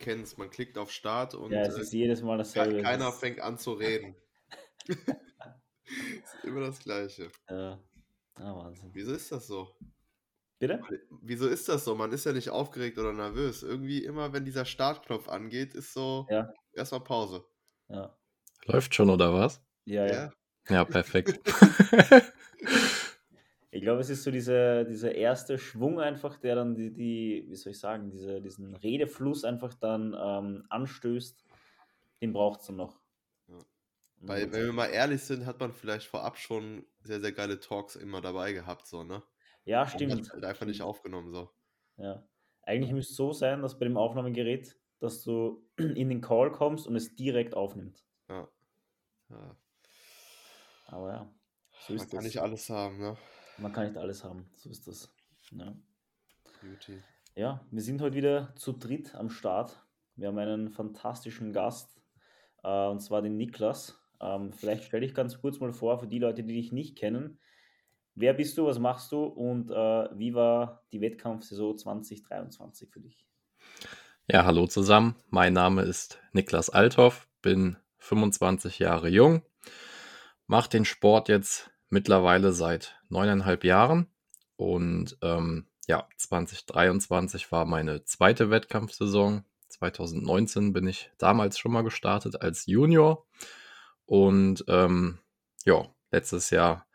kennt es. Man klickt auf Start und Ja, es äh, ist jedes Mal dasselbe. keiner Das- fängt an zu reden. ist immer das Gleiche. Ja. Ah, Wahnsinn. Wieso ist das so? Bitte? Wieso ist das so? Man ist ja nicht aufgeregt oder nervös. Irgendwie immer, wenn dieser Startknopf angeht, ist so Ja. erstmal Pause. Ja. Läuft schon, oder was? Ja, ja. Ja. Ja, perfekt. Ich glaube, es ist so dieser, dieser erste Schwung einfach, der dann die, die wie soll ich sagen, diese, diesen Redefluss einfach dann ähm, anstößt. Den braucht es dann noch. Ja. Und Weil, wenn wir mal ehrlich sind, hat man vielleicht vorab schon sehr, sehr geile Talks immer dabei gehabt, so, ne? ja, Man hat stimmt. halt einfach nicht stimmt. aufgenommen, so. Ja. Eigentlich müsste es so sein, dass bei dem Aufnahmegerät, dass du in den Call kommst und es direkt aufnimmt. Ja. ja. Aber ja, so Man ist kann das. nicht alles haben, ne? Man kann nicht alles haben. So ist das. Ja. Beauty. Ja, wir sind heute wieder zu dritt am Start. Wir haben einen fantastischen Gast, äh, und zwar den Niklas. Ähm, vielleicht stell dich ganz kurz mal vor für die Leute, die dich nicht kennen. Wer bist du, was machst du und äh, wie war die Wettkampfsaison 2023 für dich? Ja, hallo zusammen. Mein Name ist Niklas Althoff, bin 25 Jahre jung, mache den Sport jetzt mittlerweile seit neuneinhalb Jahren und ähm, ja, 2023 war meine zweite Wettkampfsaison. 2019 bin ich damals schon mal gestartet als Junior und ähm, ja, letztes Jahr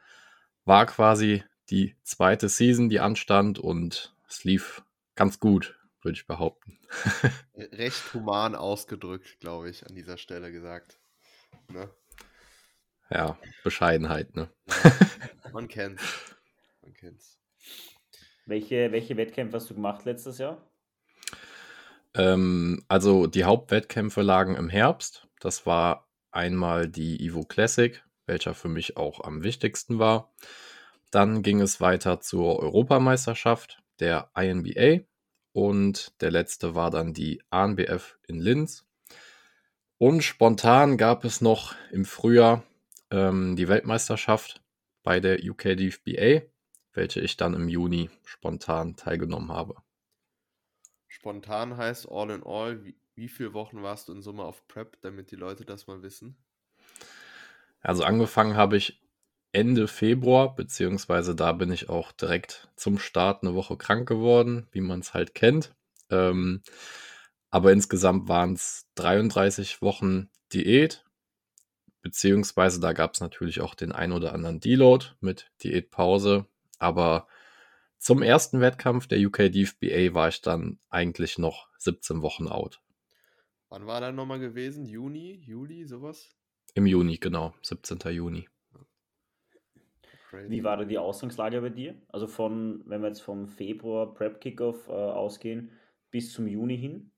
war quasi die zweite Season, die anstand und es lief ganz gut, würde ich behaupten. Recht human ausgedrückt, glaube ich, an dieser Stelle gesagt. Ne? Ja, Bescheidenheit, ne? Man kennt's. Man kennt's. Welche, welche Wettkämpfe hast du gemacht letztes Jahr? Ähm, also die Hauptwettkämpfe lagen im Herbst. Das war einmal die Evo Classic, welcher für mich auch am wichtigsten war. Dann ging es weiter zur Europameisterschaft der INBA und der letzte war dann die ANBF in Linz. Und spontan gab es noch im Frühjahr ähm, die Weltmeisterschaft bei der UK DFBA, welche ich dann im Juni spontan teilgenommen habe. Spontan heißt all in all, wie, wie viele Wochen warst du in Summe auf Prep, damit die Leute das mal wissen? Also angefangen habe ich Ende Februar, beziehungsweise da bin ich auch direkt zum Start eine Woche krank geworden, wie man es halt kennt. Ähm, aber insgesamt waren es 33 Wochen Diät, beziehungsweise da gab es natürlich auch den ein oder anderen Deload mit Diätpause. Aber zum ersten Wettkampf der UK DFBA war ich dann eigentlich noch 17 Wochen out. Wann war der nochmal gewesen? Juni, Juli, sowas? Im Juni, genau, 17. Juni. Crazy. Wie war da die Ausgangslage bei dir? Also von, wenn wir jetzt vom Februar Prep Kickoff äh, ausgehen, bis zum Juni hin.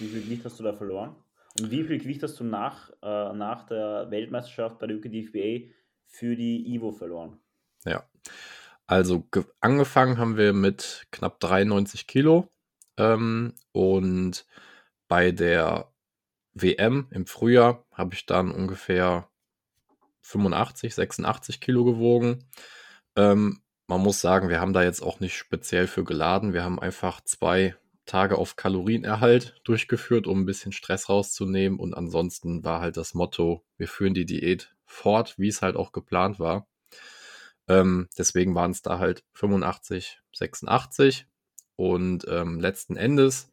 Wie viel Gewicht hast du da verloren? Und wie viel Gewicht hast du nach, äh, nach der Weltmeisterschaft bei der UKDFBA für die Ivo verloren? Ja. Also ge- angefangen haben wir mit knapp 93 Kilo ähm, und bei der WM im Frühjahr habe ich dann ungefähr 85, 86 Kilo gewogen. Ähm, man muss sagen, wir haben da jetzt auch nicht speziell für geladen. Wir haben einfach zwei Tage auf Kalorienerhalt durchgeführt, um ein bisschen Stress rauszunehmen. Und ansonsten war halt das Motto, wir führen die Diät fort, wie es halt auch geplant war. Ähm, deswegen waren es da halt 85, 86. Und ähm, letzten Endes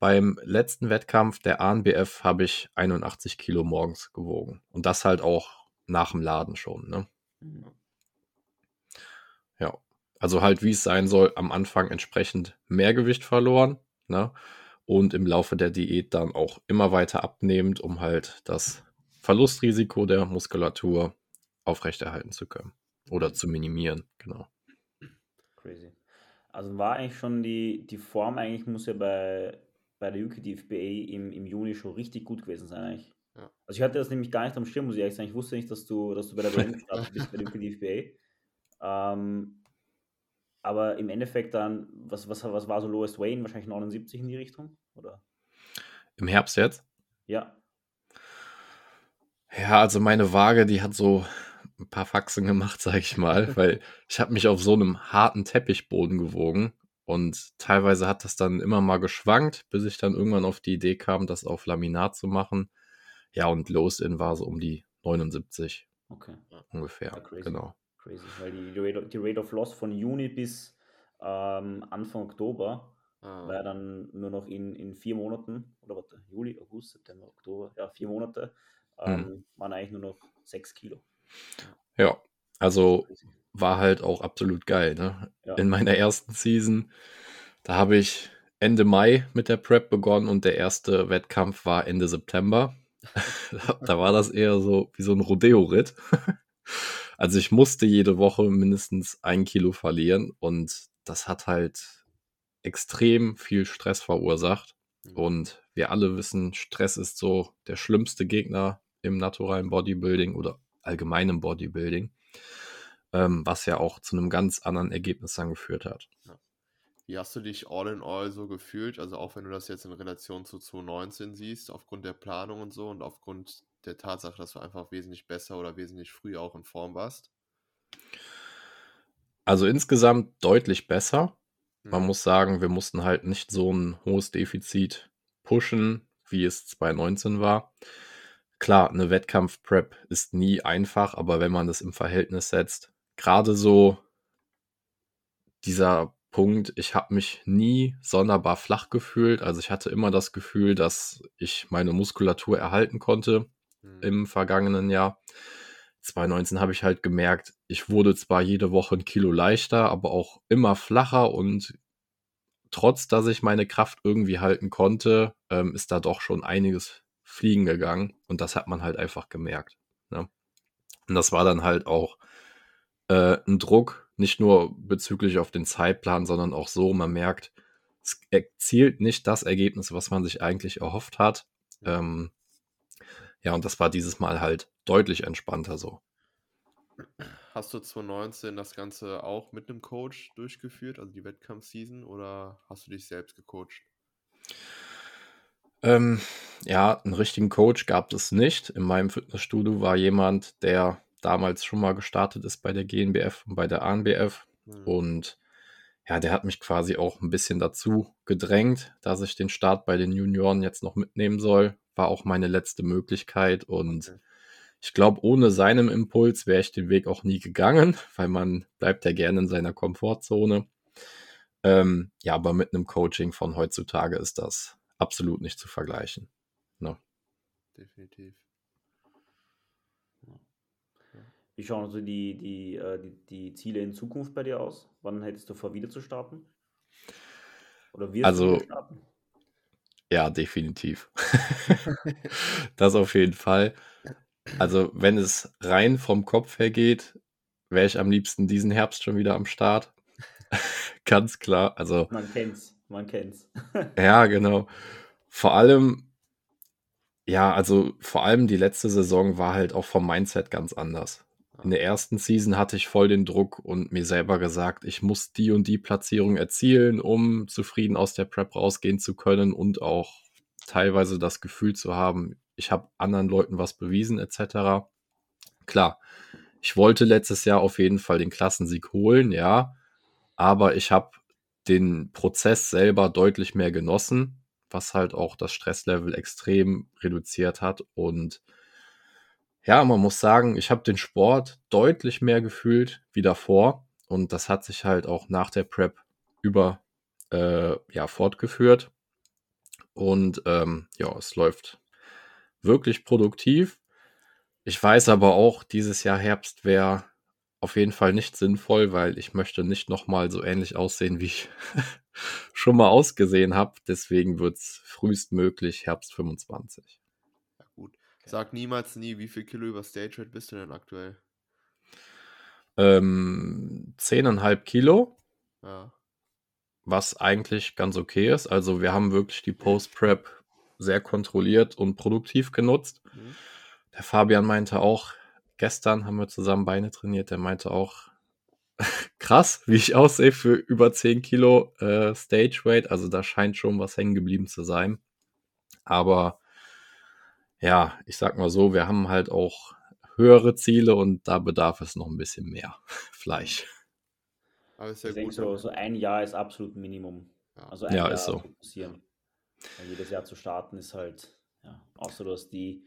beim letzten Wettkampf der ANBF habe ich 81 Kilo morgens gewogen. Und das halt auch nach dem Laden schon. Ne? Also halt wie es sein soll, am Anfang entsprechend mehr Gewicht verloren. Ne? Und im Laufe der Diät dann auch immer weiter abnehmend, um halt das Verlustrisiko der Muskulatur aufrechterhalten zu können. Oder zu minimieren, genau. Crazy. Also war eigentlich schon die, die Form, eigentlich muss ja bei, bei der UKDFBA im, im Juni schon richtig gut gewesen sein eigentlich. Ja. Also ich hatte das nämlich gar nicht am Schirm, muss ich ehrlich sagen. Ich wusste nicht, dass du, dass du bei der WM gestartet bist, bei der UKDFBA. Ähm, aber im Endeffekt dann, was, was, was war so Lowest Wayne? Wahrscheinlich 79 in die Richtung, oder? Im Herbst jetzt? Ja. Ja, also meine Waage, die hat so ein paar Faxen gemacht, sag ich mal, weil ich habe mich auf so einem harten Teppichboden gewogen Und teilweise hat das dann immer mal geschwankt, bis ich dann irgendwann auf die Idee kam, das auf Laminat zu machen. Ja, und Low-In war so um die 79 Okay, ungefähr. Genau. Crazy. Weil die, die, Rate, die Rate of Loss von Juni bis ähm, Anfang Oktober war ja Ah, dann nur noch in, in vier Monaten, oder warte, Juli, August, September, Oktober, ja, vier Monate, Hm. ähm, waren eigentlich nur noch sechs Kilo. Ja, also war halt auch absolut geil. Ne? Ja. In meiner ersten Season, da habe ich Ende Mai mit der Prep begonnen und der erste Wettkampf war Ende September. da war das eher so wie so ein Rodeo-Ritt. Also ich musste jede Woche mindestens ein Kilo verlieren und das hat halt extrem viel Stress verursacht. mhm. Und wir alle wissen, Stress ist so der schlimmste Gegner im naturalen Bodybuilding oder allgemeinem Bodybuilding, ähm, was ja auch zu einem ganz anderen Ergebnis dann geführt hat. Wie hast du dich all in all so gefühlt? Also auch wenn du das jetzt in Relation zu 2019 siehst, aufgrund der Planung und so und aufgrund der Tatsache, dass du einfach wesentlich besser oder wesentlich früher auch in Form warst. Also insgesamt deutlich besser. Man Mhm. muss sagen, wir mussten halt nicht so ein hohes Defizit pushen, wie es 2019 war. Klar, eine Wettkampf-Prep ist nie einfach, aber wenn man das im Verhältnis setzt, gerade so dieser Punkt, ich habe mich nie sonderbar flach gefühlt. Also ich hatte immer das Gefühl, dass ich meine Muskulatur erhalten konnte Mhm. im vergangenen Jahr. 2019 habe ich halt gemerkt, ich wurde zwar jede Woche ein Kilo leichter, aber auch immer flacher und trotz, dass ich meine Kraft irgendwie halten konnte, ähm, ist da doch schon einiges fliegen gegangen und das hat man halt einfach gemerkt. Ne? Und das war dann halt auch äh, ein Druck, nicht nur bezüglich auf den Zeitplan, sondern auch so, man merkt, es erzielt nicht das Ergebnis, was man sich eigentlich erhofft hat. Ähm, ja, und das war dieses Mal halt deutlich entspannter so. Hast du 2019 das Ganze auch mit einem Coach durchgeführt, also die Wettkampfseason, oder hast du dich selbst gecoacht? Ähm, ja, einen richtigen Coach gab es nicht. In meinem Fitnessstudio war jemand, der damals schon mal gestartet ist bei der GNBF und bei der ANBF. Mhm. Und ja, der hat mich quasi auch ein bisschen dazu gedrängt, dass ich den Start bei den Junioren jetzt noch mitnehmen soll. War auch meine letzte Möglichkeit. Und Okay. ich glaube, ohne seinem Impuls wäre ich den Weg auch nie gegangen, weil man bleibt ja gerne in seiner Komfortzone. Ähm, ja, aber mit einem Coaching von heutzutage ist das absolut nicht zu vergleichen. Ne? Definitiv. Wie schauen also die, die, äh, die, die Ziele in Zukunft bei dir aus? Wann hättest du vor, wieder zu starten? Oder wirst du Also, wieder starten? Ja, definitiv. das auf jeden Fall. Also, wenn es rein vom Kopf her geht, wäre ich am liebsten diesen Herbst schon wieder am Start. Ganz klar. Also, Man kennt's, man kennt's. ja, genau. Vor allem, ja, also vor allem die letzte Saison war halt auch vom Mindset ganz anders. In der ersten Season hatte ich voll den Druck und mir selber gesagt, ich muss die und die Platzierung erzielen, um zufrieden aus der Prep rausgehen zu können und auch teilweise das Gefühl zu haben, ich habe anderen Leuten was bewiesen etc. Klar, ich wollte letztes Jahr auf jeden Fall den Klassensieg holen, ja, aber ich habe den Prozess selber deutlich mehr genossen, was halt auch das Stresslevel extrem reduziert hat und ja, man muss sagen, ich habe den Sport deutlich mehr gefühlt wie davor und das hat sich halt auch nach der Prep über äh, ja, fortgeführt und ähm, ja, es läuft wirklich produktiv. Ich weiß aber auch, dieses Jahr Herbst wäre auf jeden Fall nicht sinnvoll, weil ich möchte nicht nochmal so ähnlich aussehen, wie ich schon mal ausgesehen habe. Deswegen wird es frühestmöglich Herbst 25. Sag niemals nie, wie viel Kilo über Stage Weight bist du denn aktuell? Ähm, 10,5 Kilo, Ja. was eigentlich ganz okay ist. Also wir haben wirklich die Post-Prep sehr kontrolliert und produktiv genutzt. Mhm. Der Fabian meinte auch, gestern haben wir zusammen Beine trainiert, der meinte auch, krass, wie ich aussehe für über 10 Kilo äh, Stage Weight. Also da scheint schon was hängen geblieben zu sein. Aber ja, ich sag mal so, wir haben halt auch höhere Ziele und da bedarf es noch ein bisschen mehr Fleisch. Aber ist ja Ich denke, gut. so, so ein Jahr ist absolut Minimum. ja. Also ein Ja, Jahr ist so. Weil jedes Jahr zu starten ist halt, ja, außer du hast die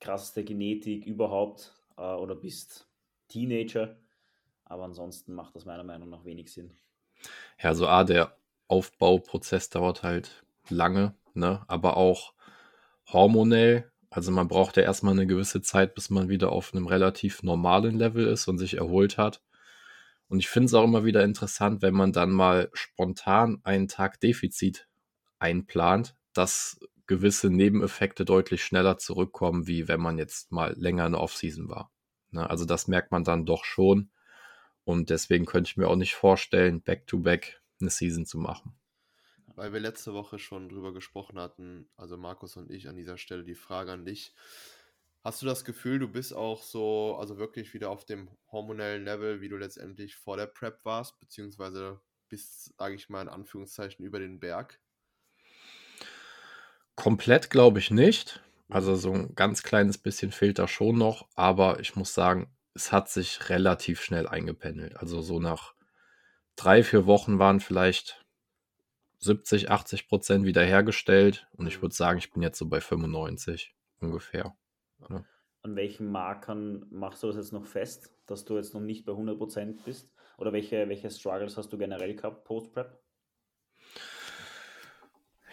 krasseste Genetik überhaupt äh, oder bist Teenager. Aber ansonsten macht das meiner Meinung nach wenig Sinn. Ja, so A, der Aufbauprozess dauert halt lange, ne? Aber auch hormonell. Also man braucht ja erstmal eine gewisse Zeit, bis man wieder auf einem relativ normalen Level ist und sich erholt hat. Und ich finde es auch immer wieder interessant, wenn man dann mal spontan einen Tag Defizit einplant, dass gewisse Nebeneffekte deutlich schneller zurückkommen, wie wenn man jetzt mal länger in der Offseason war. Ne? Also das merkt man dann doch schon. Und deswegen könnte ich mir auch nicht vorstellen, back-to-back eine Season zu machen. Weil wir letzte Woche schon drüber gesprochen hatten, also Markus und ich an dieser Stelle die Frage an dich. Hast du das Gefühl, du bist auch so, also wirklich wieder auf dem hormonellen Level, wie du letztendlich vor der Prep warst, beziehungsweise bist, sage ich mal in Anführungszeichen, über den Berg? Komplett glaube ich nicht. Also so ein ganz kleines bisschen fehlt da schon noch, aber ich muss sagen, es hat sich relativ schnell eingependelt. Also so nach drei, vier Wochen waren vielleicht 70, 80 Prozent wiederhergestellt und ich Mhm. würde sagen, ich bin jetzt so bei 95 ungefähr. An welchen Markern machst du das jetzt noch fest, dass du jetzt noch nicht bei 100% bist? Oder welche, welche Struggles hast du generell gehabt post-Prep?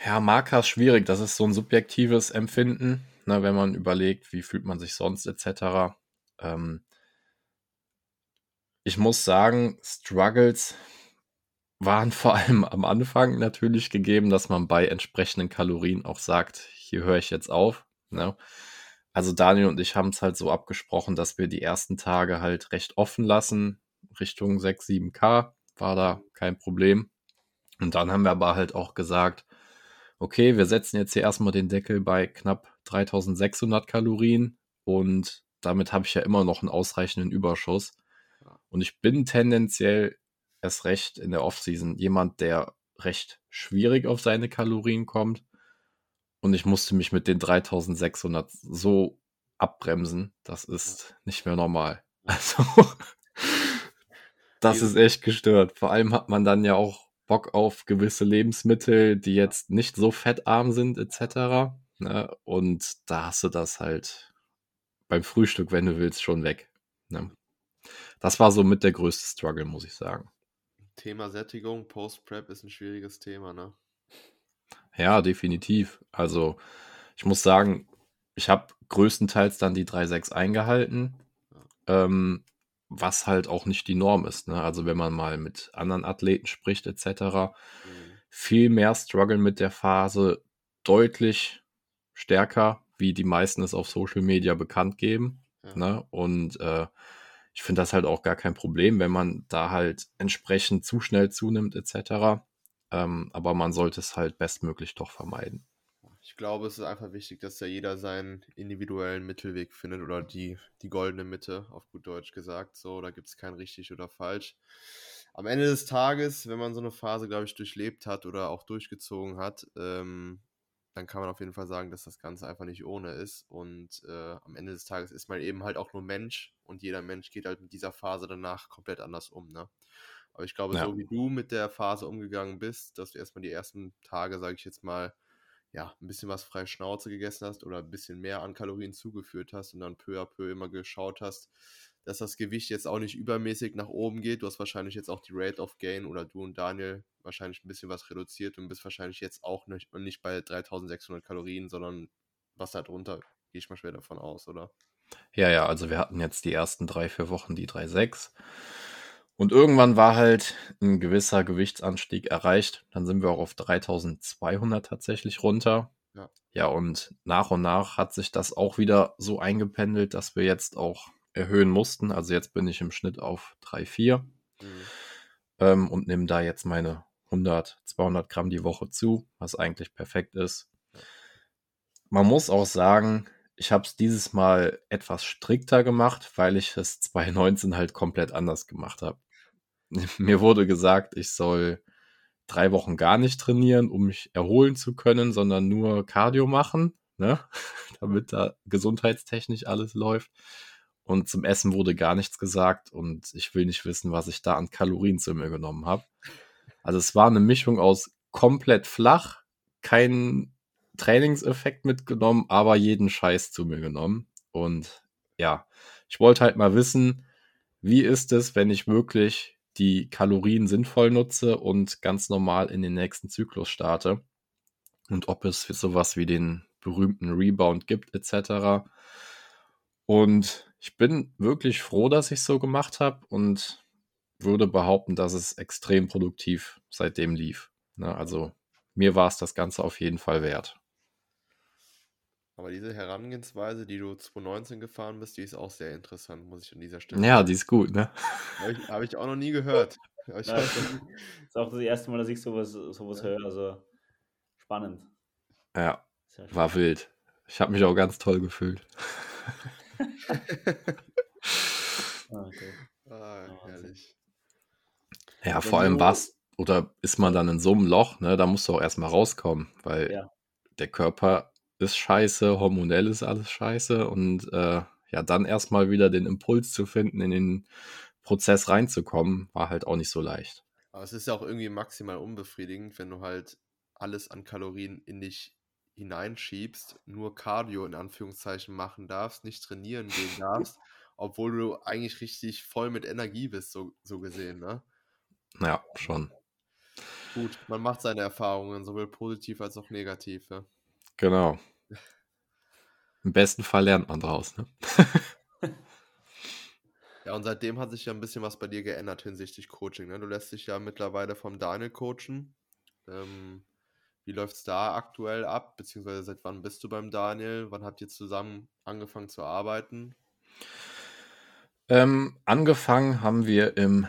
Ja, Marker ist schwierig. Das ist so ein subjektives Empfinden, ne, wenn man überlegt, wie fühlt man sich sonst etc. Ähm, ich muss sagen, Struggles waren vor allem am Anfang natürlich gegeben, dass man bei entsprechenden Kalorien auch sagt, hier höre ich jetzt auf. Ne? Also Daniel und ich haben es halt so abgesprochen, dass wir die ersten Tage halt recht offen lassen, Richtung 6, 7K war da kein Problem. Und dann haben wir aber halt auch gesagt, okay, wir setzen jetzt hier erstmal den Deckel bei knapp 3600 Kalorien und damit habe ich ja immer noch einen ausreichenden Überschuss. Und ich bin tendenziell erst recht in der Offseason jemand, der recht schwierig auf seine Kalorien kommt. Und ich musste mich mit den 3600 so abbremsen. Das ist nicht mehr normal. Also, das ist echt gestört. Vor allem hat man dann ja auch Bock auf gewisse Lebensmittel, die jetzt nicht so fettarm sind, etc. Ne? Und da hast du das halt beim Frühstück, wenn du willst, schon weg. Ne? Das war so mit der größte Struggle, muss ich sagen. Thema Sättigung, Post-Prep ist ein schwieriges Thema, ne? Ja, definitiv. Also ich muss sagen, ich habe größtenteils dann die 3,6 eingehalten, ähm, was halt auch nicht die Norm ist. Ne? Also wenn man mal mit anderen Athleten spricht etc., Mhm. viel mehr strugglen mit der Phase, deutlich stärker, wie die meisten es auf Social Media bekannt geben. Ja. Ne? Und äh, ich finde das halt auch gar kein Problem, wenn man da halt entsprechend zu schnell zunimmt etc. Ähm, aber man sollte es halt bestmöglich doch vermeiden. Ich glaube, es ist einfach wichtig, dass ja jeder seinen individuellen Mittelweg findet oder die, die goldene Mitte, auf gut Deutsch gesagt. So, da gibt es kein richtig oder falsch. Am Ende des Tages, wenn man so eine Phase, glaube ich, durchlebt hat oder auch durchgezogen hat, ähm, dann kann man auf jeden Fall sagen, dass das Ganze einfach nicht ohne ist. Und äh, am Ende des Tages ist man eben halt auch nur Mensch und jeder Mensch geht halt mit dieser Phase danach komplett anders um. Ne? Aber ich glaube, Ja. so wie du mit der Phase umgegangen bist, dass du erstmal die ersten Tage, sage ich jetzt mal, ja, ein bisschen was frei Schnauze gegessen hast oder ein bisschen mehr an Kalorien zugeführt hast und dann peu à peu immer geschaut hast, dass das Gewicht jetzt auch nicht übermäßig nach oben geht. Du hast wahrscheinlich jetzt auch die Rate of Gain oder du und Daniel wahrscheinlich ein bisschen was reduziert und bist wahrscheinlich jetzt auch nicht, nicht bei 3600 Kalorien, sondern was da drunter, gehe ich mal schwer davon aus, oder? Ja, ja, also wir hatten jetzt die ersten drei, vier Wochen die 3,6. Und irgendwann war halt ein gewisser Gewichtsanstieg erreicht. Dann sind wir auch auf 3200 tatsächlich runter. Ja. Ja, und nach und nach hat sich das auch wieder so eingependelt, dass wir jetzt auch erhöhen mussten. Also jetzt bin ich im Schnitt auf 3,4 Mhm. ähm, und nehme da jetzt meine 100, 200 Gramm die Woche zu, was eigentlich perfekt ist. Man muss auch sagen, ich habe es dieses Mal etwas strikter gemacht, weil ich es 2019 halt komplett anders gemacht habe. Mir wurde gesagt, ich soll drei Wochen gar nicht trainieren, um mich erholen zu können, sondern nur Cardio machen, ne? damit da gesundheitstechnisch alles läuft. Und zum Essen wurde gar nichts gesagt und ich will nicht wissen, was ich da an Kalorien zu mir genommen habe. Also es war eine Mischung aus komplett flach, kein Trainingseffekt mitgenommen, aber jeden Scheiß zu mir genommen. Und ja, ich wollte halt mal wissen, wie ist es, wenn ich wirklich die Kalorien sinnvoll nutze und ganz normal in den nächsten Zyklus starte und ob es sowas wie den berühmten Rebound gibt etc. Und ich bin wirklich froh, dass ich so gemacht habe und würde behaupten, dass es extrem produktiv seitdem lief. Ne, also mir war es das Ganze auf jeden Fall wert. Aber diese Herangehensweise, die du 2019 gefahren bist, die ist auch sehr interessant, muss ich an dieser Stelle Ja, die ist gut, ne? Habe ich, hab ich auch noch nie gehört. Das ist auch das erste Mal, dass ich sowas, sowas ja. höre. Also spannend. Ja, war wild. Ich habe mich auch ganz toll gefühlt. ah, okay. ah, herrlich. Ja, vor allem was, oder ist man dann in so einem Loch, ne, da musst du auch erstmal rauskommen, weil ja. der Körper ist scheiße, hormonell ist alles scheiße und äh, ja, dann erstmal wieder den Impuls zu finden, in den Prozess reinzukommen, war halt auch nicht so leicht. Aber es ist ja auch irgendwie maximal unbefriedigend, wenn du halt alles an Kalorien in dich hineinschiebst, nur Cardio in Anführungszeichen machen darfst, nicht trainieren gehen darfst, obwohl du eigentlich richtig voll mit Energie bist, so, so gesehen, ne? Ja, schon. Gut, man macht seine Erfahrungen, sowohl positiv als auch negativ, ja. Genau. Im besten Fall lernt man draus, ne? ja, und seitdem hat sich ja ein bisschen was bei dir geändert hinsichtlich Coaching, ne? Du lässt dich ja mittlerweile vom Daniel coachen. Ähm, wie läuft es da aktuell ab? Beziehungsweise seit wann bist du beim Daniel? Wann habt ihr zusammen angefangen zu arbeiten? Ähm, angefangen haben wir im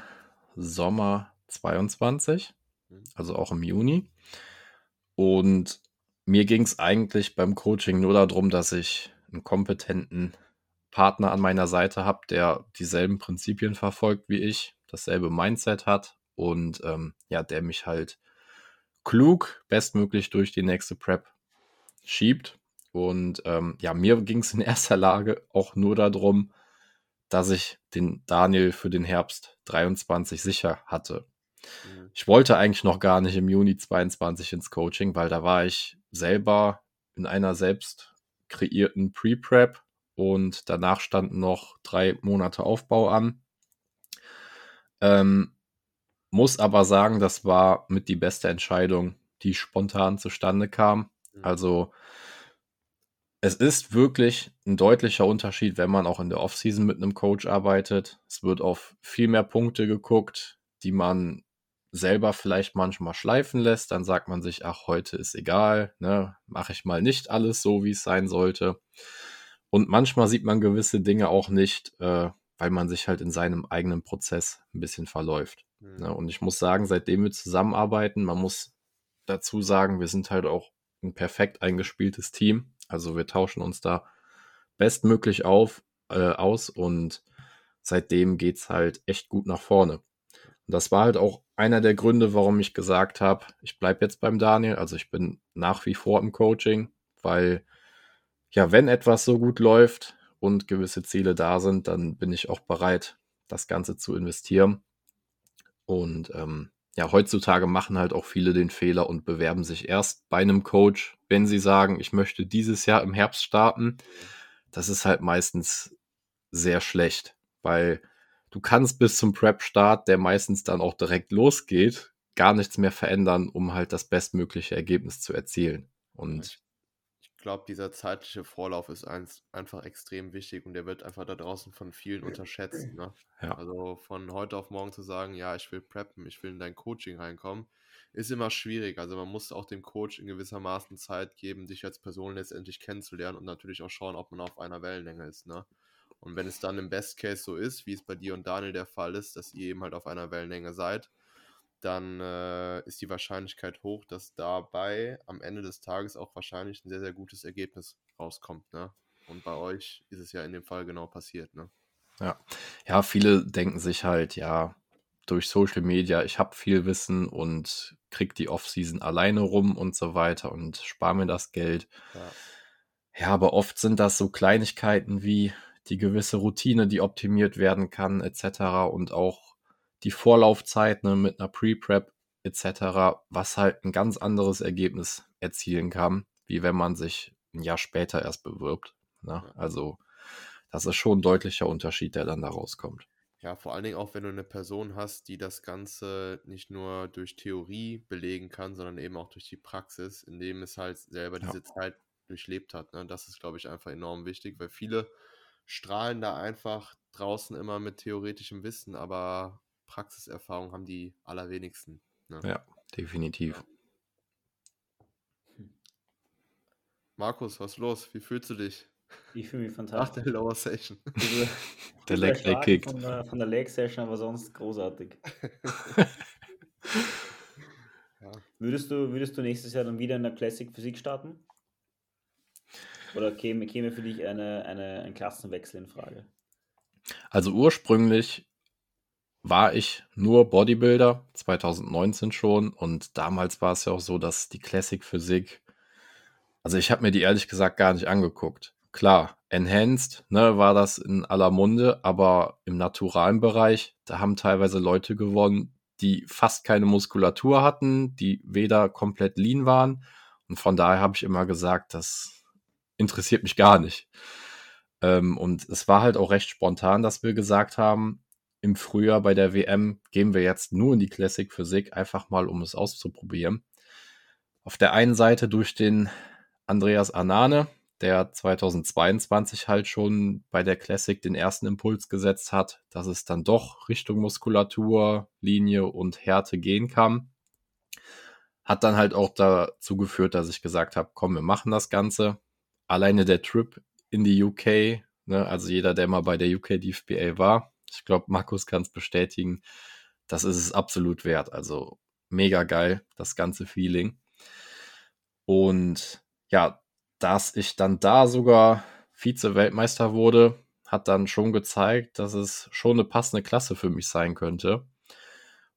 Sommer 22, mhm. also auch im Juni. Und mir ging es eigentlich beim Coaching nur darum, dass ich einen kompetenten Partner an meiner Seite habe, der dieselben Prinzipien verfolgt wie ich, dasselbe Mindset hat und ähm, ja, der mich halt klug bestmöglich durch die nächste Prep schiebt. Und ähm, ja, mir ging es in erster Lage auch nur darum, dass ich den Daniel für den Herbst 23 sicher hatte. Mhm. Ich wollte eigentlich noch gar nicht im Juni 22 ins Coaching, weil da war ich selber in einer selbst kreierten Pre-Prep und danach standen noch drei Monate Aufbau an. Ähm, muss aber sagen, das war mit die beste Entscheidung, die spontan zustande kam. Mhm. Also es ist wirklich ein deutlicher Unterschied, wenn man auch in der Offseason mit einem Coach arbeitet. Es wird auf viel mehr Punkte geguckt, die man selber vielleicht manchmal schleifen lässt. Dann sagt man sich, ach, heute ist egal, ne? mache ich mal nicht alles so, wie es sein sollte. Und manchmal sieht man gewisse Dinge auch nicht, äh, weil man sich halt in seinem eigenen Prozess ein bisschen verläuft. Mhm. Ne? Und ich muss sagen, seitdem wir zusammenarbeiten, man muss dazu sagen, wir sind halt auch ein perfekt eingespieltes Team. Also wir tauschen uns da bestmöglich auf, äh, aus und seitdem geht es halt echt gut nach vorne. Und das war halt auch einer der Gründe, warum ich gesagt habe, ich bleibe jetzt beim Daniel. Also ich bin nach wie vor im Coaching, weil ja, wenn etwas so gut läuft und gewisse Ziele da sind, dann bin ich auch bereit, das Ganze zu investieren. Und ähm, ja, heutzutage machen halt auch viele den Fehler und bewerben sich erst bei einem Coach, wenn sie sagen, ich möchte dieses Jahr im Herbst starten. Das ist halt meistens sehr schlecht, weil du kannst bis zum Prep-Start, der meistens dann auch direkt losgeht, gar nichts mehr verändern, um halt das bestmögliche Ergebnis zu erzielen. Und glaube, dieser zeitliche Vorlauf ist eins, einfach extrem wichtig und der wird einfach da draußen von vielen unterschätzt. Ne? Ja. Also von heute auf morgen zu sagen, ja, ich will preppen, ich will in dein Coaching reinkommen, ist immer schwierig. Also man muss auch dem Coach in gewissermaßen Zeit geben, dich als Person letztendlich kennenzulernen und natürlich auch schauen, ob man auf einer Wellenlänge ist. Ne? Und wenn es dann im Best Case so ist, wie es bei dir und Daniel der Fall ist, dass ihr eben halt auf einer Wellenlänge seid, dann äh, ist die Wahrscheinlichkeit hoch, dass dabei am Ende des Tages auch wahrscheinlich ein sehr, sehr gutes Ergebnis rauskommt. Ne? Und bei euch ist es ja in dem Fall genau passiert. Ne? Ja. ja, viele denken sich halt, ja, durch Social Media, ich habe viel Wissen und krieg die Offseason alleine rum und so weiter und spare mir das Geld. Ja. ja, aber oft sind das so Kleinigkeiten wie die gewisse Routine, die optimiert werden kann, etc. Und auch die Vorlaufzeit ne, mit einer Pre-Prep etc., was halt ein ganz anderes Ergebnis erzielen kann, wie wenn man sich ein Jahr später erst bewirbt. Ne? Also das ist schon ein deutlicher Unterschied, der dann da rauskommt. Ja, vor allen Dingen auch, wenn du eine Person hast, die das Ganze nicht nur durch Theorie belegen kann, sondern eben auch durch die Praxis, indem es halt selber Ja. diese Zeit durchlebt hat. Ne? Das ist, glaube ich, einfach enorm wichtig, weil viele strahlen da einfach draußen immer mit theoretischem Wissen, aber Praxiserfahrung haben die allerwenigsten. Ne? Ja, definitiv. Markus, was ist los? Wie fühlst du dich Ich fühle mich nach fantastisch. der Lower Session? Der Leg Erschlagen kickt. Von der, von der Leg Session, aber sonst großartig. Ja. Würdest du, würdest du nächstes Jahr dann wieder in der Classic Physik starten? Oder käme, käme für dich eine, eine, ein Klassenwechsel in Frage? Also ursprünglich war ich nur Bodybuilder, 2019 schon. Und damals war es ja auch so, dass die Classic Physik, also ich habe mir die ehrlich gesagt gar nicht angeguckt. Klar, Enhanced ne, war das in aller Munde, aber im naturalen Bereich, da haben teilweise Leute gewonnen, die fast keine Muskulatur hatten, die weder komplett lean waren. Und von daher habe ich immer gesagt, das interessiert mich gar nicht. Ähm, und es war halt auch recht spontan, dass wir gesagt haben, im Frühjahr bei der WM gehen wir jetzt nur in die Classic Physik, einfach mal, um es auszuprobieren. Auf der einen Seite durch den Andreas Anane, der 2022 halt schon bei der Classic den ersten Impuls gesetzt hat, dass es dann doch Richtung Muskulatur, Linie und Härte gehen kann. Hat dann halt auch dazu geführt, dass ich gesagt habe, komm, wir machen das Ganze. Alleine der Trip in die UK, ne, also jeder, der mal bei der UK DFBA war, ich glaube, Markus kann es bestätigen, das ist es absolut wert. Also mega geil, das ganze Feeling. Und ja, dass ich dann da sogar Vize-Weltmeister wurde, hat dann schon gezeigt, dass es schon eine passende Klasse für mich sein könnte.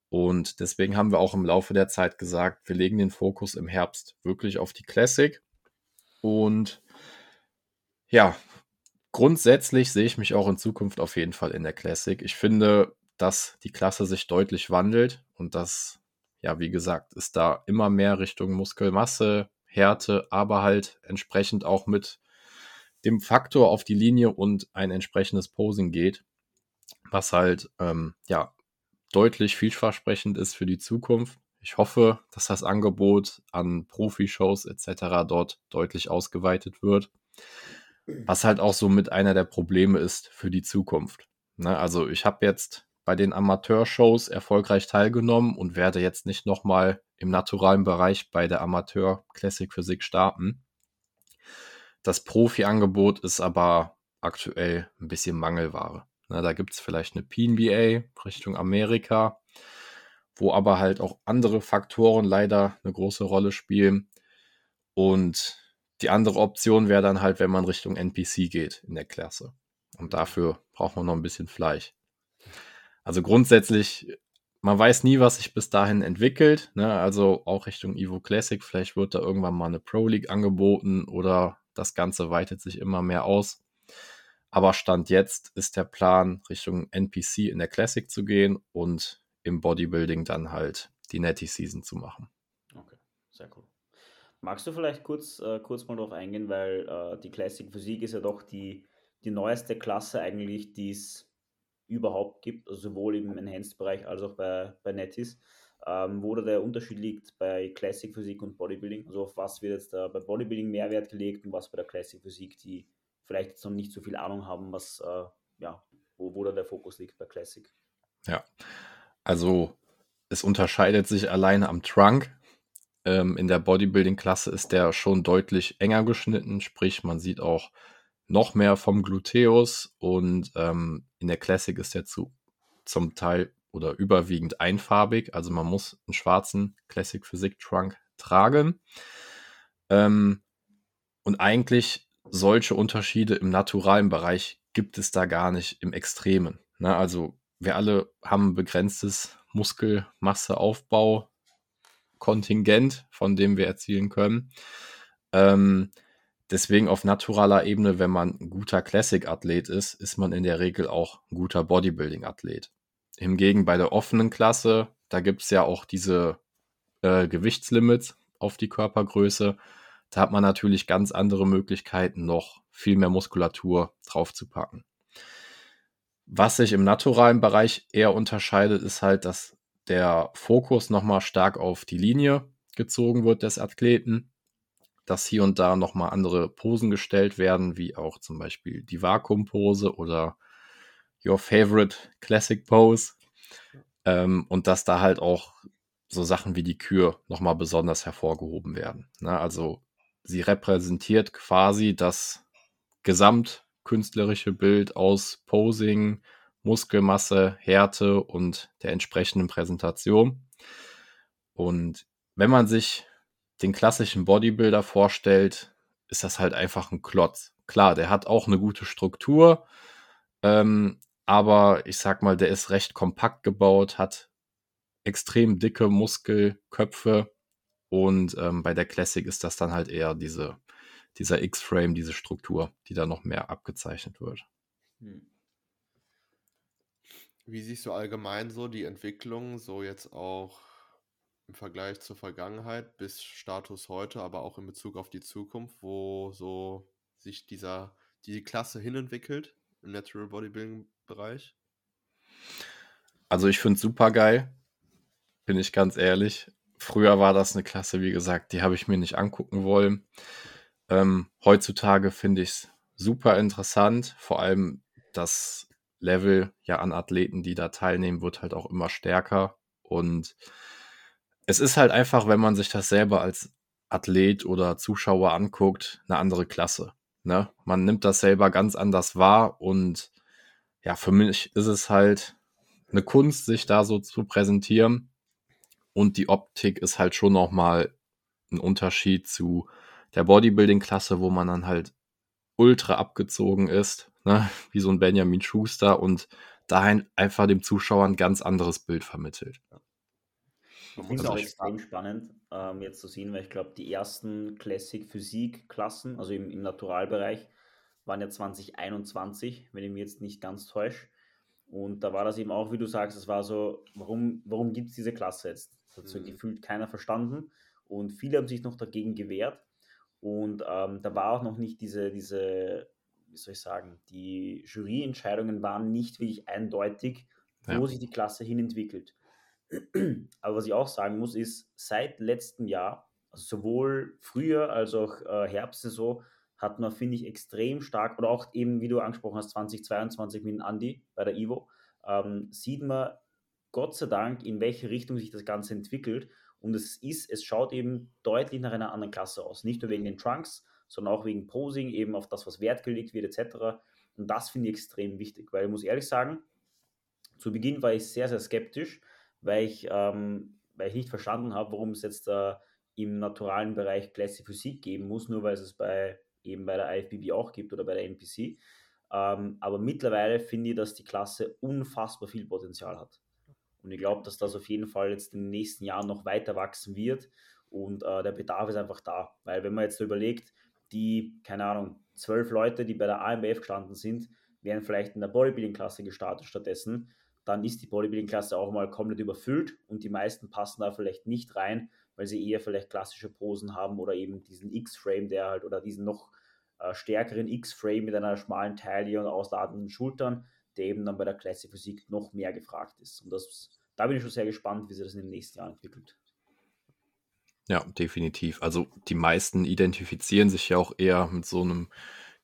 Und deswegen haben wir auch im Laufe der Zeit gesagt, wir legen den Fokus im Herbst wirklich auf die Classic. Und ja, grundsätzlich sehe ich mich auch in Zukunft auf jeden Fall in der Classic. Ich finde, dass die Klasse sich deutlich wandelt und dass, ja, wie gesagt, es da immer mehr Richtung Muskelmasse, Härte, aber halt entsprechend auch mit dem Faktor auf die Linie und ein entsprechendes Posing geht, was halt, ähm, ja, deutlich vielversprechend ist für die Zukunft. Ich hoffe, dass das Angebot an Profi-Shows etc. dort deutlich ausgeweitet wird. Was halt auch so mit einer der Probleme ist für die Zukunft. Ne, also ich habe jetzt bei den Amateur-Shows erfolgreich teilgenommen und werde jetzt nicht nochmal im naturalen Bereich bei der Amateur Classic Physik starten. Das Profi-Angebot ist aber aktuell ein bisschen Mangelware. Na, da gibt es vielleicht eine PNBA Richtung Amerika, wo aber halt auch andere Faktoren leider eine große Rolle spielen. Und die andere Option wäre dann halt, wenn man Richtung NPC geht in der Klasse. Und dafür braucht man noch ein bisschen Fleisch. Also grundsätzlich, man weiß nie, was sich bis dahin entwickelt. Ne? Also auch Richtung Evo Classic, vielleicht wird da irgendwann mal eine Pro League angeboten oder das Ganze weitet sich immer mehr aus. Aber Stand jetzt ist der Plan, Richtung NPC in der Classic zu gehen und im Bodybuilding dann halt die Netty Season zu machen. Okay, sehr cool. Magst du vielleicht kurz, äh, kurz mal darauf eingehen, weil äh, die Classic Physik ist ja doch die, die neueste Klasse eigentlich, die es überhaupt gibt, also sowohl im Enhanced-Bereich als auch bei, bei Nettis, ähm, wo da der Unterschied liegt bei Classic Physik und Bodybuilding. Also auf was wird jetzt da bei Bodybuilding mehr Wert gelegt und was bei der Classic Physik, die vielleicht jetzt noch nicht so viel Ahnung haben, was, äh, ja, wo, wo da der Fokus liegt bei Classic. Ja, also es unterscheidet sich alleine am Trunk. Ähm, in der Bodybuilding-Klasse ist der schon deutlich enger geschnitten, sprich man sieht auch noch mehr vom Gluteus und ähm, in der Classic ist der zu, zum Teil oder überwiegend einfarbig, also man muss einen schwarzen Classic Physik Trunk tragen. Ähm, und eigentlich solche Unterschiede im naturalen Bereich gibt es da gar nicht im Extremen. Ne? Also wir alle haben begrenztes Muskelmasseaufbau Kontingent, von dem wir erzielen können. Ähm, deswegen auf naturaler Ebene, wenn man ein guter Classic-Athlet ist, ist man in der Regel auch ein guter Bodybuilding-Athlet. Hingegen bei der offenen Klasse, da gibt es ja auch diese äh, Gewichtslimits auf die Körpergröße. Da hat man natürlich ganz andere Möglichkeiten, noch viel mehr Muskulatur draufzupacken. Was sich im naturalen Bereich eher unterscheidet, ist halt, dass der Fokus nochmal stark auf die Linie gezogen wird des Athleten, dass hier und da nochmal andere Posen gestellt werden, wie auch zum Beispiel die Vakuumpose oder Your Favorite Classic Pose. Ähm, und dass da halt auch so Sachen wie die Kür nochmal besonders hervorgehoben werden. Na, ne? also sie repräsentiert quasi das gesamtkünstlerische Bild aus Posing, Muskelmasse, Härte und der entsprechenden Präsentation. Und wenn man sich den klassischen Bodybuilder vorstellt, ist das halt einfach ein Klotz. Klar, der hat auch eine gute Struktur, ähm, aber ich sag mal, der ist recht kompakt gebaut, hat extrem dicke Muskelköpfe und ähm, bei der Classic ist das dann halt eher diese, dieser X-Frame, diese Struktur, die da noch mehr abgezeichnet wird. Hm. Wie siehst du allgemein so die Entwicklung, so jetzt auch im Vergleich zur Vergangenheit bis Status heute, aber auch in Bezug auf die Zukunft, wo so sich dieser, die Klasse hinentwickelt im Natural Bodybuilding Bereich? Also ich finde es super geil, bin ich ganz ehrlich. Früher war das eine Klasse, wie gesagt, die habe ich mir nicht angucken wollen. Ähm, heutzutage finde ich es super interessant, vor allem das Level ja an Athleten, die da teilnehmen, wird halt auch immer stärker und es ist halt einfach, wenn man sich das selber als Athlet oder Zuschauer anguckt, eine andere Klasse. Ne? Man nimmt das selber ganz anders wahr und ja, für mich ist es halt eine Kunst, sich da so zu präsentieren. Und die Optik ist halt schon nochmal ein Unterschied zu der Bodybuilding-Klasse, wo man dann halt ultra abgezogen ist, ne? wie so ein Benjamin Schuster und dahin einfach dem Zuschauer ein ganz anderes Bild vermittelt. Ich finde es auch extrem spannend, ähm, jetzt zu sehen, weil ich glaube, die ersten Classic-Physik-Klassen, also im, im Naturalbereich, waren ja 2021, wenn ich mich jetzt nicht ganz täusche. Und da war das eben auch, wie du sagst, es war so, warum, warum gibt es diese Klasse jetzt? Das hat so mhm. gefühlt keiner verstanden. Und viele haben sich noch dagegen gewehrt. Und ähm, da war auch noch nicht diese, diese, wie soll ich sagen, die Juryentscheidungen waren nicht wirklich eindeutig, wo ja. sich die Klasse hin entwickelt. Aber was ich auch sagen muss, ist, seit letztem Jahr, also sowohl früher als auch äh, Herbstsaison, hat man, finde ich, extrem stark, oder auch eben, wie du angesprochen hast, 2022 mit Andy bei der Ivo, ähm, sieht man Gott sei Dank, in welche Richtung sich das Ganze entwickelt. Und es ist, es schaut eben deutlich nach einer anderen Klasse aus. Nicht nur wegen den Trunks, sondern auch wegen Posing, eben auf das, was Wert gelegt wird, etc. Und das finde ich extrem wichtig, weil ich muss ehrlich sagen, zu Beginn war ich sehr, sehr skeptisch, weil ich, ähm, weil ich nicht verstanden habe, warum es jetzt äh, im naturalen Bereich Classic Physik geben muss, nur weil es es bei eben bei der IFBB auch gibt oder bei der NPC. Ähm, aber mittlerweile finde ich, dass die Klasse unfassbar viel Potenzial hat. Und ich glaube, dass das auf jeden Fall jetzt in den nächsten Jahren noch weiter wachsen wird. Und äh, der Bedarf ist einfach da. Weil wenn man jetzt überlegt, die, keine Ahnung, zwölf Leute, die bei der AMBF gestanden sind, wären vielleicht in der Bodybuilding-Klasse gestartet stattdessen dann ist die Bodybuilding-Klasse auch mal komplett überfüllt und die meisten passen da vielleicht nicht rein, weil sie eher vielleicht klassische Posen haben oder eben diesen X-Frame, der halt oder diesen noch äh, stärkeren X-Frame mit einer schmalen Taille und ausladenden Schultern, der eben dann bei der Classic Physik noch mehr gefragt ist. Und das, da bin ich schon sehr gespannt, wie sich das in den nächsten Jahren entwickelt. Ja, definitiv. Also die meisten identifizieren sich ja auch eher mit so einem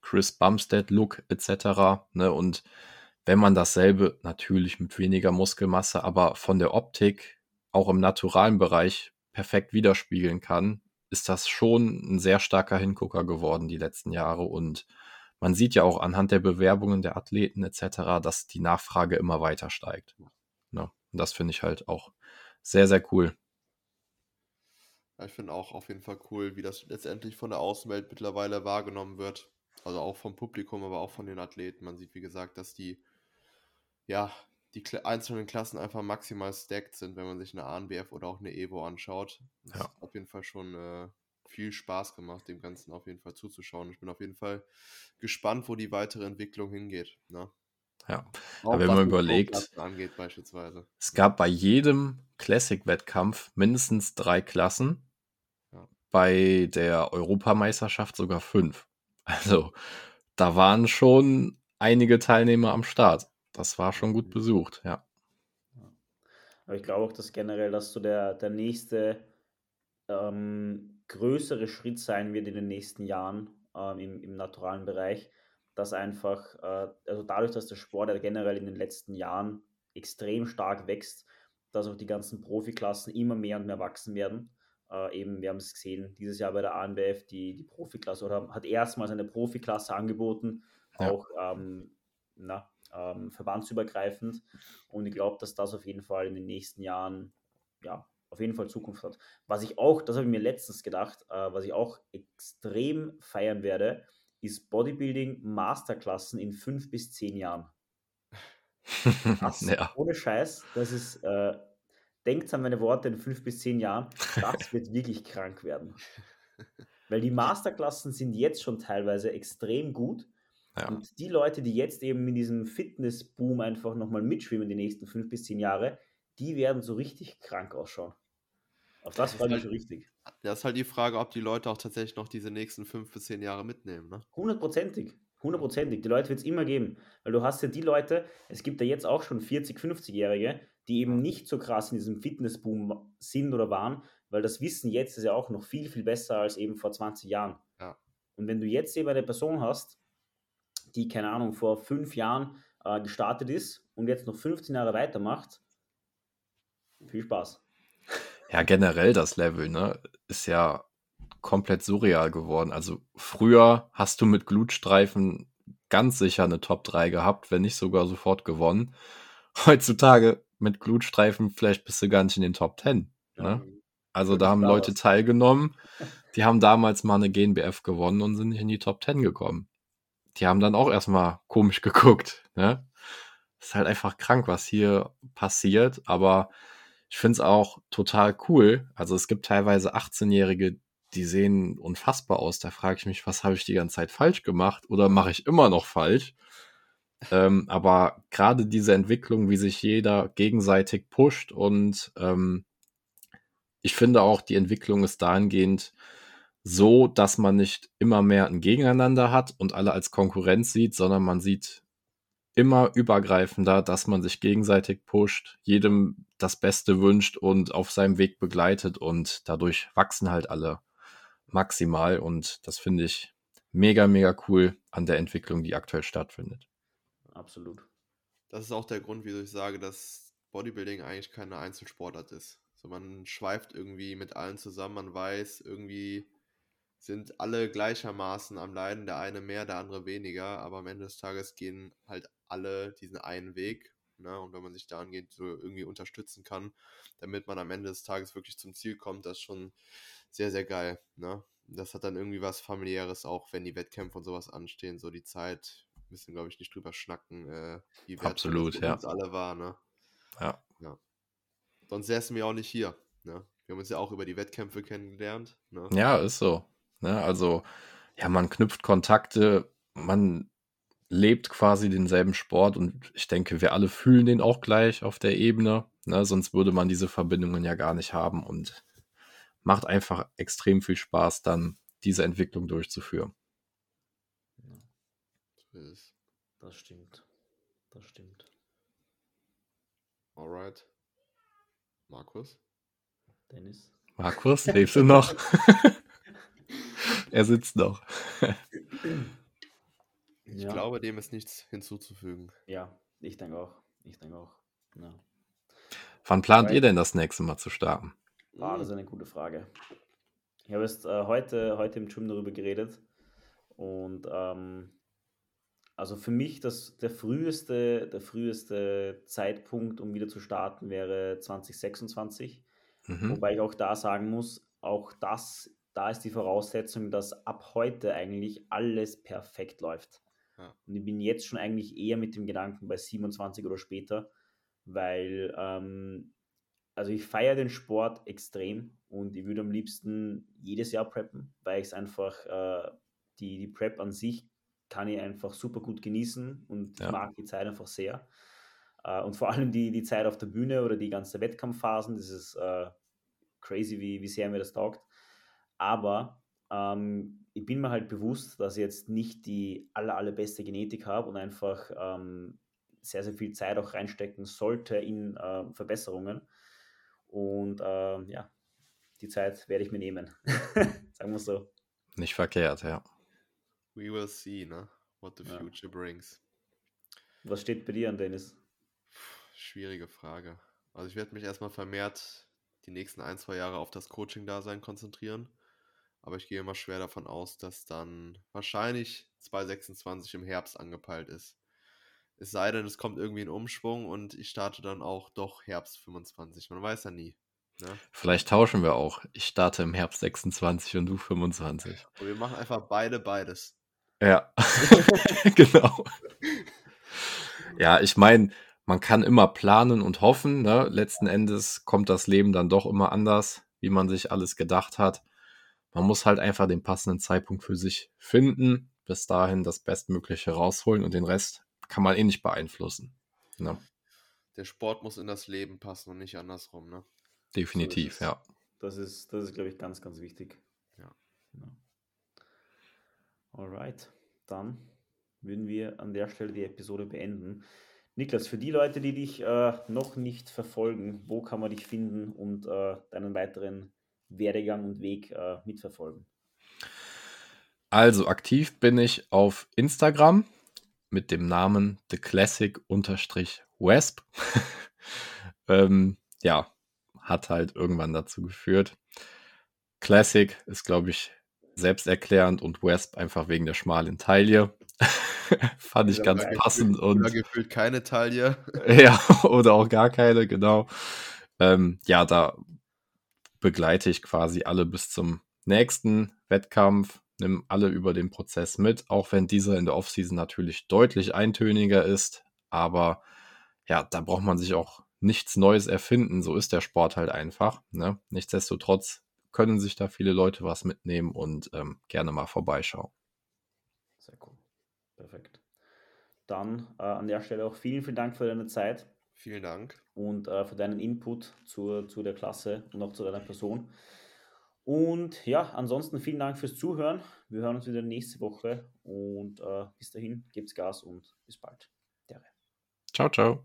Chris Bumstead-Look etc. Ne? Und wenn man dasselbe natürlich mit weniger Muskelmasse, aber von der Optik auch im naturalen Bereich perfekt widerspiegeln kann, ist das schon ein sehr starker Hingucker geworden die letzten Jahre. Und man sieht ja auch anhand der Bewerbungen der Athleten etc., dass die Nachfrage immer weiter steigt. Ja, und das finde ich halt auch sehr, sehr cool. Ich finde auch auf jeden Fall cool, wie das letztendlich von der Außenwelt mittlerweile wahrgenommen wird. Also auch vom Publikum, aber auch von den Athleten. Man sieht, wie gesagt, dass die ja, die einzelnen Klassen einfach maximal stacked sind, wenn man sich eine ANBF oder auch eine Evo anschaut. Das ja. ist auf jeden Fall schon äh, viel Spaß gemacht, dem Ganzen auf jeden Fall zuzuschauen. Ich bin auf jeden Fall gespannt, wo die weitere Entwicklung hingeht. Ne? Ja, aber wenn man überlegt, angeht beispielsweise. es gab bei jedem Classic-Wettkampf mindestens drei Klassen. Bei der Europameisterschaft sogar fünf. Also da waren schon einige Teilnehmer am Start. Das war schon gut mhm. besucht, ja. Aber ich glaube auch, dass generell, dass so der, der nächste ähm, größere Schritt sein wird in den nächsten Jahren ähm, im, im naturalen Bereich, dass einfach, äh, also dadurch, dass der Sport ja generell in den letzten Jahren extrem stark wächst, dass auch die ganzen Profiklassen immer mehr und mehr wachsen werden. Äh, eben, wir haben es gesehen, dieses Jahr bei der ANBF, die, die Profiklasse oder hat erstmals eine Profiklasse angeboten, ja. auch ähm, na, ähm, verbandsübergreifend. Und ich glaube, dass das auf jeden Fall in den nächsten Jahren ja, auf jeden Fall Zukunft hat. Was ich auch, das habe ich mir letztens gedacht, äh, was ich auch extrem feiern werde, ist Bodybuilding Masterklassen in fünf bis zehn Jahren. Das, ja. Ohne Scheiß, das ist, äh, denkt an meine Worte in fünf bis zehn Jahren, das wird wirklich krank werden. Weil die Masterklassen sind jetzt schon teilweise extrem gut. Ja. Und die Leute, die jetzt eben in diesem Fitnessboom einfach nochmal mitschwimmen, die nächsten fünf bis zehn Jahre, die werden so richtig krank ausschauen. Auf das freue ich halt, richtig. Das ist halt die Frage, ob die Leute auch tatsächlich noch diese nächsten fünf bis zehn Jahre mitnehmen. Ne? Hundertprozentig. Hundertprozentig. Die Leute wird es immer geben. Weil du hast ja die Leute, es gibt ja jetzt auch schon 40, 50-Jährige, die eben nicht so krass in diesem Fitnessboom sind oder waren, weil das Wissen jetzt ist ja auch noch viel, viel besser als eben vor 20 Jahren. Ja. Und wenn du jetzt eben eine Person hast, die, keine Ahnung, vor fünf Jahren äh, gestartet ist und jetzt noch 15 Jahre weitermacht, viel Spaß. Ja, generell das Level, ne, ist ja komplett surreal geworden. Also früher hast du mit Glutstreifen ganz sicher eine Top 3 gehabt, wenn nicht sogar sofort gewonnen. Heutzutage mit Glutstreifen vielleicht bist du gar nicht in den Top 10. Ne? Also da haben Leute teilgenommen, die haben damals mal eine GNBF gewonnen und sind nicht in die Top 10 gekommen. Die haben dann auch erstmal komisch geguckt. Ne? ist halt einfach krank, was hier passiert, aber ich finde es auch total cool. Also es gibt teilweise 18-Jährige, die sehen unfassbar aus. Da frage ich mich, was habe ich die ganze Zeit falsch gemacht oder mache ich immer noch falsch? Ähm, aber gerade diese Entwicklung, wie sich jeder gegenseitig pusht und ähm, ich finde auch, die Entwicklung ist dahingehend so, dass man nicht immer mehr ein Gegeneinander hat und alle als Konkurrenz sieht, sondern man sieht immer übergreifender, dass man sich gegenseitig pusht, jedem das Beste wünscht und auf seinem Weg begleitet und dadurch wachsen halt alle maximal und das finde ich mega, mega cool an der Entwicklung, die aktuell stattfindet. Absolut. Das ist auch der Grund, wieso ich sage, dass Bodybuilding eigentlich keine Einzelsportart ist. So, man schweift irgendwie mit allen zusammen, man weiß, irgendwie sind alle gleichermaßen am Leiden, der eine mehr, der andere weniger, aber am Ende des Tages gehen halt alle diesen einen Weg. Ne? Und wenn man sich da angeht, so irgendwie unterstützen kann, damit man am Ende des Tages wirklich zum Ziel kommt, das ist schon sehr, sehr geil. Ne? Das hat dann irgendwie was familiäres, auch wenn die Wettkämpfe und sowas anstehen, so die Zeit, müssen glaube ich nicht drüber schnacken, äh, wie Absolut, ja. uns alle war. Ne? Ja. ja. Sonst säßen wir auch nicht hier. Ne? Wir haben uns ja auch über die Wettkämpfe kennengelernt. Ne? Ja, ist so. Ne? Also, ja, man knüpft Kontakte, man lebt quasi denselben Sport und ich denke, wir alle fühlen den auch gleich auf der Ebene. Ne? Sonst würde man diese Verbindungen ja gar nicht haben und macht einfach extrem viel Spaß, dann diese Entwicklung durchzuführen. Das stimmt. Das stimmt. Alright. Markus? Dennis? Markus, lebst du noch? er sitzt noch. Ich ja. glaube, dem ist nichts hinzuzufügen. Ja, ich denke auch. Ich denke auch. Ja. Wann plant Weil, ihr denn das nächste Mal zu starten? Ah, das ist eine gute Frage. Ich habe jetzt äh, heute, heute im Gym darüber geredet und ähm, also für mich das, der, früheste, der früheste Zeitpunkt, um wieder zu starten, wäre 2026. Mhm. Wobei ich auch da sagen muss, auch das, da ist die Voraussetzung, dass ab heute eigentlich alles perfekt läuft. Ja. Und ich bin jetzt schon eigentlich eher mit dem Gedanken bei 27 oder später, weil ähm, also ich feiere den Sport extrem und ich würde am liebsten jedes Jahr preppen, weil ich es einfach, äh, die, die Prep an sich kann ich einfach super gut genießen und ja. mag die Zeit einfach sehr. Äh, und vor allem die, die Zeit auf der Bühne oder die ganze Wettkampfphasen, das ist äh, crazy, wie, wie sehr mir das taugt. Aber ähm, ich bin mir halt bewusst, dass ich jetzt nicht die aller, allerbeste Genetik habe und einfach ähm, sehr, sehr viel Zeit auch reinstecken sollte in äh, Verbesserungen. Und äh, ja, die Zeit werde ich mir nehmen. Sagen wir so. Nicht verkehrt, ja. We will see, ne? What the future ja. brings. Was steht bei dir an, Dennis? Schwierige Frage. Also ich werde mich erstmal vermehrt die nächsten ein, zwei Jahre auf das Coaching-Dasein konzentrieren. Aber ich gehe immer schwer davon aus, dass dann wahrscheinlich 2026 im Herbst angepeilt ist. Es sei denn, es kommt irgendwie ein Umschwung und ich starte dann auch doch Herbst 25. Man weiß ja nie. Ne? Vielleicht tauschen wir auch. Ich starte im Herbst 26 und du 25. Und wir machen einfach beide beides. Ja, genau. Ja, ich meine, man kann immer planen und hoffen. Ne? Letzten Endes kommt das Leben dann doch immer anders, wie man sich alles gedacht hat. Man muss halt einfach den passenden Zeitpunkt für sich finden, bis dahin das Bestmögliche rausholen und den Rest kann man eh nicht beeinflussen. Ne? Der Sport muss in das Leben passen und nicht andersrum. Ne? Definitiv, so ja. Das ist, das ist, glaube ich, ganz, ganz wichtig. Ja. ja. Alright, dann würden wir an der Stelle die Episode beenden. Niklas, für die Leute, die dich äh, noch nicht verfolgen, wo kann man dich finden und äh, deinen weiteren Werdegang und Weg äh, mitverfolgen? Also aktiv bin ich auf Instagram mit dem Namen The Classic-Wesp. ähm, ja, hat halt irgendwann dazu geführt. Classic ist, glaube ich, selbsterklärend und Wesp einfach wegen der schmalen Taille. Fand ich ganz passend. Gefühlt, und gefühlt keine Taille. ja, oder auch gar keine, genau. Ähm, ja, da begleite ich quasi alle bis zum nächsten Wettkampf, nimm alle über den Prozess mit, auch wenn dieser in der Offseason natürlich deutlich eintöniger ist. Aber ja, da braucht man sich auch nichts Neues erfinden. So ist der Sport halt einfach. Ne? Nichtsdestotrotz können sich da viele Leute was mitnehmen und ähm, gerne mal vorbeischauen. Sehr cool. Perfekt. Dann äh, an der Stelle auch vielen, vielen Dank für deine Zeit. Vielen Dank. Und äh, für deinen Input zur, zu der Klasse und auch zu deiner Person. Und ja, ansonsten vielen Dank fürs Zuhören. Wir hören uns wieder nächste Woche und äh, bis dahin, gebt's Gas und bis bald. Ciao, ciao.